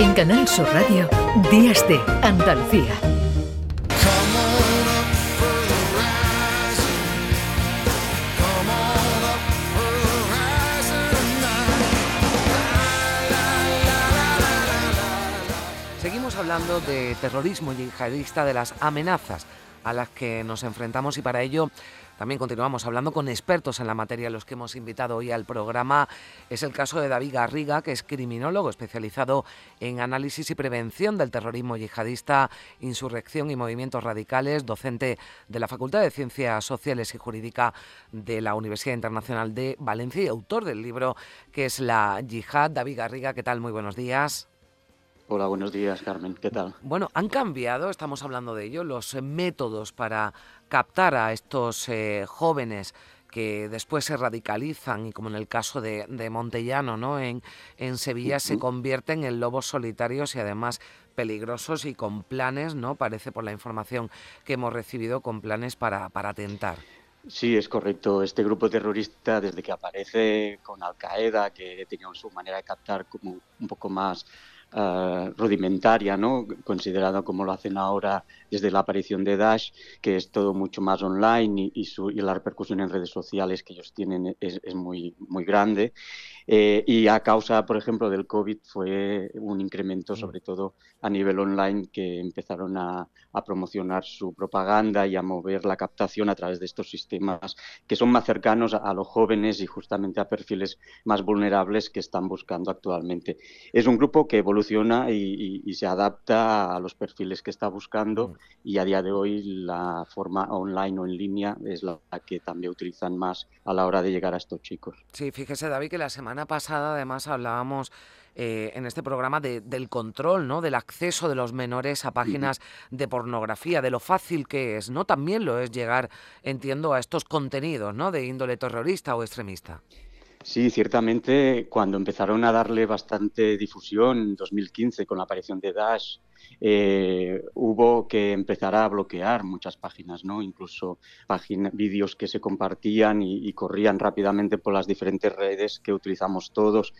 En Canal Sur Radio, Días de Andalucía. Seguimos hablando de terrorismo yihadista, de las amenazas a las que nos enfrentamos y para ello también continuamos hablando con expertos en la materia, los que hemos invitado hoy al programa. Es el caso de David Garriga, que es criminólogo especializado en análisis y prevención del terrorismo yihadista, insurrección y movimientos radicales, docente de la Facultad de Ciencias Sociales y Jurídica de la Universidad Internacional de Valencia y autor del libro que es La Yihad. David Garriga, ¿qué tal? Muy buenos días. Hola, buenos días, Carmen. ¿Qué tal? Bueno, han cambiado, estamos hablando de ello, los métodos para captar a estos eh, jóvenes que después se radicalizan y como en el caso de, Montellano, ¿no? En, en Sevilla se convierten en lobos solitarios y además peligrosos y con planes, ¿no? Parece por la información que hemos recibido, con planes para, para atentar. Sí, es correcto. Este grupo terrorista, desde que aparece con Al Qaeda, que tenía su manera de captar como un poco más uh, rudimentaria, ¿no? considerado como lo hacen ahora desde la aparición de Dash, que es todo mucho más online y, su, y la repercusión en redes sociales que ellos tienen es, es muy, muy grande. Eh, y a causa, por ejemplo, del COVID fue un incremento, mm. sobre todo a nivel online, que empezaron a, a, promocionar su propaganda y a mover la captación a través de estos sistemas que son más cercanos a, a los jóvenes y justamente a perfiles más vulnerables que están buscando actualmente. Es un grupo que evoluciona y, y, y se adapta a los perfiles que está buscando mm. y a día de hoy la forma online o en línea es la que también utilizan más a la hora de llegar a estos chicos. Sí, fíjese David que la semana pasada además hablábamos eh, en este programa del control, ¿no? Del acceso de los menores a páginas de pornografía, de lo fácil que es, ¿no? También lo es llegar, entiendo, a estos contenidos, ¿no? De índole terrorista o extremista. Sí, ciertamente cuando empezaron a darle bastante difusión en 2015 con la aparición de Dash, eh, hubo que empezar a bloquear muchas páginas, ¿no? Incluso páginas, vídeos que se compartían y, y corrían rápidamente por las diferentes redes que utilizamos todos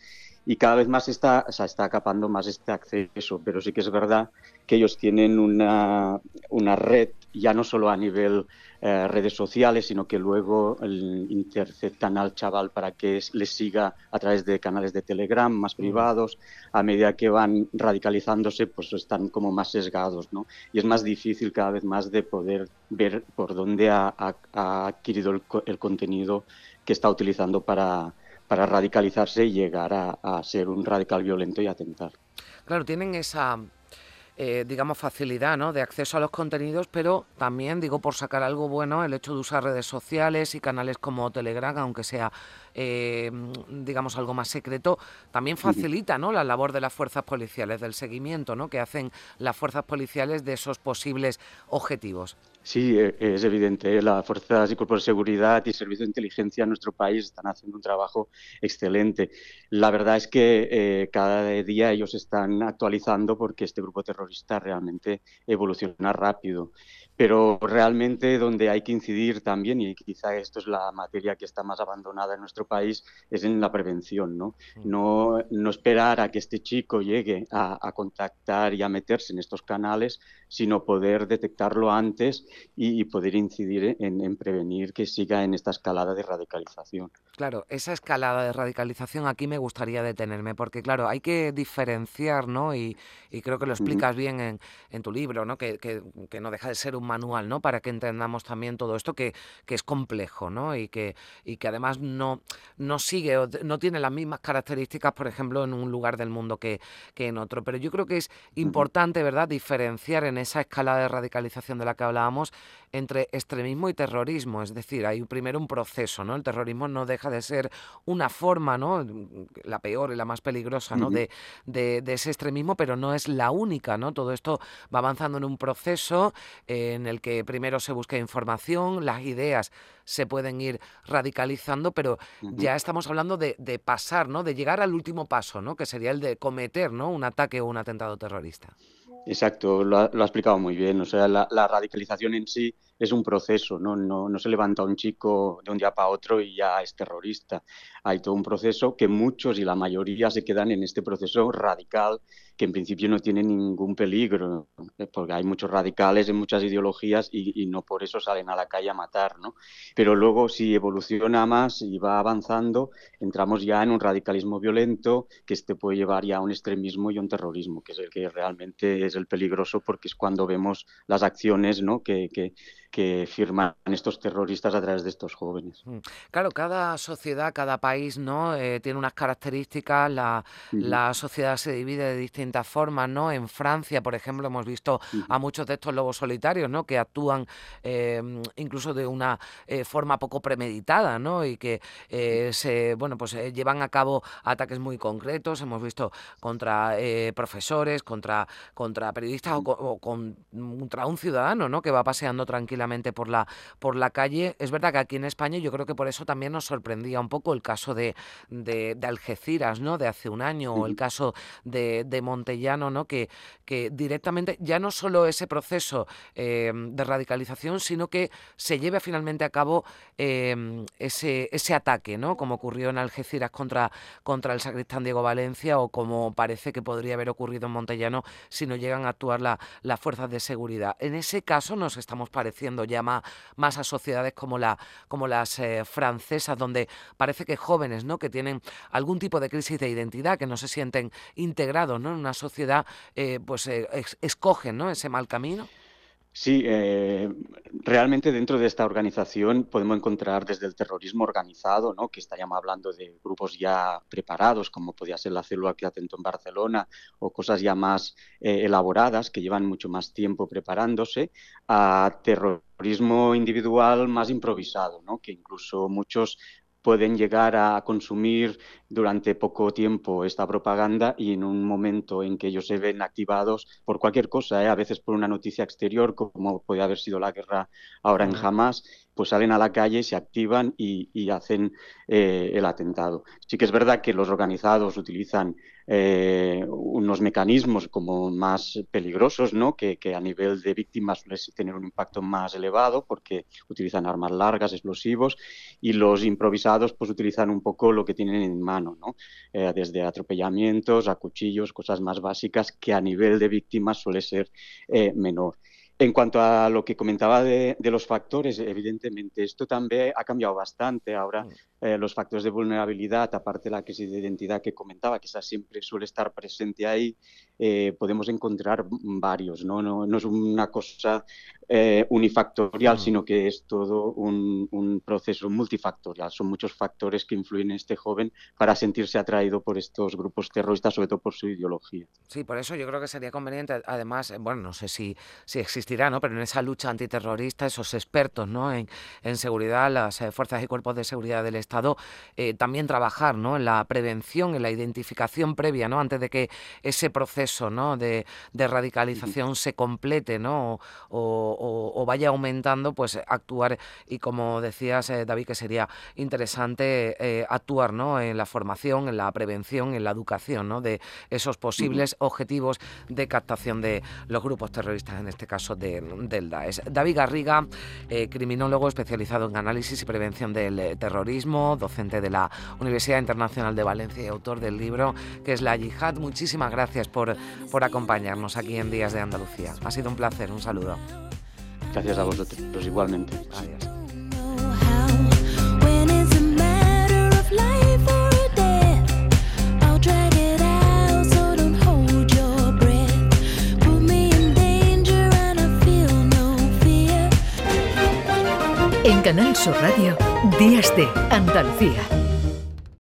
y cada vez más está, o sea, está acapando más este acceso, pero sí que es verdad que ellos tienen una, una red, ya no solo a nivel eh, redes sociales, sino que luego el, interceptan al chaval para que les siga a través de canales de Telegram más mm. privados, a medida que van radicalizándose, pues están como más sesgados, ¿no? Y es más difícil cada vez más de poder ver por dónde ha, ha, ha adquirido el, el contenido que está utilizando para para radicalizarse y llegar a, a, ser un radical violento y atentar. Claro, tienen esa, eh, digamos, facilidad ¿no? de acceso a los contenidos, pero también, digo, por sacar algo bueno, el hecho de usar redes sociales y canales como Telegram, aunque sea, eh, digamos, algo más secreto, también facilita ¿no? la labor de las fuerzas policiales, del seguimiento ¿no? que hacen las fuerzas policiales de esos posibles objetivos. Sí, e, es evidente. Las fuerzas y cuerpos de seguridad y servicios de inteligencia en nuestro país están haciendo un trabajo excelente. La verdad es que eh, cada día ellos están actualizando porque este grupo terrorista realmente evoluciona rápido pero realmente donde hay que incidir también, y quizá esto es la materia que está más abandonada en nuestro país, es en la prevención, ¿no? Mm. No, no esperar a que este chico llegue a, a, contactar y a meterse en estos canales, sino poder detectarlo antes y, y poder incidir en, en, prevenir que siga en esta escalada de radicalización. Claro, esa escalada de radicalización aquí me gustaría detenerme, porque claro, hay que diferenciar, ¿no? Y, y creo que lo explicas bien en, en, tu libro, ¿no? Que, que, que no deja de ser un manual, ¿no? Para que entendamos también todo esto que, que es complejo, ¿no? Y que, y que además no, no sigue, no tiene las mismas características, por ejemplo, en un lugar del mundo que, que en otro. Pero yo creo que es importante, ¿verdad?, diferenciar en esa escala de radicalización de la que hablábamos entre extremismo y terrorismo. Es decir, hay primero un proceso, ¿no? El terrorismo no deja de ser una forma, ¿no? La peor y la más peligrosa, ¿no? Uh -huh. de, de, de, ese extremismo, pero no es la única, ¿no? Todo esto va avanzando en un proceso eh, en el que primero se busca información, las ideas se pueden ir radicalizando, pero uh -huh. ya estamos hablando de, de, pasar, ¿no? De llegar al último paso, ¿no? Que sería el de cometer, ¿no? Un ataque o un atentado terrorista. Exacto, lo ha, lo ha explicado muy bien. O sea, la, la radicalización en sí es un proceso, ¿no? No, no se levanta un chico de un día para otro y ya es terrorista. Hay todo un proceso que muchos y la mayoría se quedan en este proceso radical que en principio no tiene ningún peligro, porque hay muchos radicales en muchas ideologías y, no por eso salen a la calle a matar, ¿no? Pero luego si evoluciona más y va avanzando, entramos ya en un radicalismo violento que este puede llevar ya a un extremismo y un terrorismo, que es el que realmente es el peligroso porque es cuando vemos las acciones ¿no? que, que, que firman estos terroristas a través de estos jóvenes. Mm. Claro, cada sociedad, cada país, ¿no? Eh, tiene unas características. La, la, sociedad se divide de distintas formas, ¿no? En Francia, por ejemplo, hemos visto a muchos de estos lobos solitarios, ¿no? Que actúan eh, incluso de una eh, forma poco premeditada, ¿no? Y que se, bueno, pues llevan a cabo ataques muy concretos. Hemos visto contra profesores, contra, contra periodistas o, o, contra un ciudadano, ¿no? Que va paseando tranquilamente por la, por la calle. Es verdad que aquí en España yo creo que por eso también nos sorprendía un poco el caso de, de, Algeciras, ¿no? De hace un año, o el caso de, de Montellano, ¿no? Que, que directamente ya no solo ese proceso eh, de radicalización, sino que se lleve finalmente a cabo em, ese, ese ataque, ¿no? Como ocurrió en Algeciras contra, contra el sacristán Diego Valencia o como parece que podría haber ocurrido en Montellano si no llegan a actuar las fuerzas de seguridad. En ese caso nos estamos pareciendo llama más a sociedades como, la, como las eh, francesas, donde parece que jóvenes ¿no? que tienen algún tipo de crisis de identidad, que no se sienten integrados ¿no? en una sociedad, eh, pues eh, escogen ¿no? ese mal camino. Sí, eh, realmente dentro de esta organización podemos encontrar desde el terrorismo organizado, ¿no? que estaríamos hablando de grupos ya preparados, como podía ser la célula que atentó en Barcelona, o cosas ya más eh, elaboradas, que llevan mucho más tiempo preparándose, a terrorismo individual más improvisado, ¿no? que incluso muchos pueden llegar a consumir durante poco tiempo esta propaganda y en un momento en que ellos se ven activados por cualquier cosa, ¿eh? a veces por una noticia exterior, como puede haber sido la guerra ahora en Hamas, pues salen a la calle, se activan y, hacen eh, el atentado. Sí que es verdad que los organizados utilizan eh, unos mecanismos como más peligrosos, ¿no? Que, a nivel de víctimas suelen tener un impacto más elevado porque utilizan armas largas, explosivos, y los improvisados pues utilizan un poco lo que tienen en mano, ¿no? Eh, desde atropellamientos a cuchillos, cosas más básicas que a nivel de víctimas suele ser menor. En cuanto a lo que comentaba de, los factores, evidentemente esto también ha cambiado bastante. Ahora mm. eh, los factores de vulnerabilidad, aparte de la crisis de identidad que comentaba, que esa siempre suele estar presente ahí, eh, podemos encontrar varios. No, no, no es una cosa eh, unifactorial, mm. sino que es todo un, un, proceso multifactorial. Son muchos factores que influyen en este joven para sentirse atraído por estos grupos terroristas, sobre todo por su ideología. Sí, por eso yo creo que sería conveniente, además, bueno, no sé si, si existe ¿no? Pero en esa lucha antiterrorista, esos expertos, ¿no? En, seguridad, las eh, fuerzas y cuerpos de seguridad del Estado, eh, también trabajar, ¿no? En la prevención, en la identificación previa, ¿no? Antes de que ese proceso, ¿no? De, radicalización se complete, ¿no? O, vaya aumentando, pues actuar y como decías, eh, David, que sería interesante actuar, ¿no? En la formación, en la prevención, en la educación, ¿no? De esos posibles objetivos de captación de los grupos terroristas, en este caso del DAES. David Garriga, eh, criminólogo especializado en análisis y prevención del eh, terrorismo, docente de la Universidad Internacional de Valencia y autor del libro que es La Yihad. Muchísimas gracias por, por acompañarnos aquí en Días de Andalucía. Ha sido un placer, un saludo. Gracias a vosotros, igualmente. Adiós. En Canal Sur Radio, Días de Andalucía.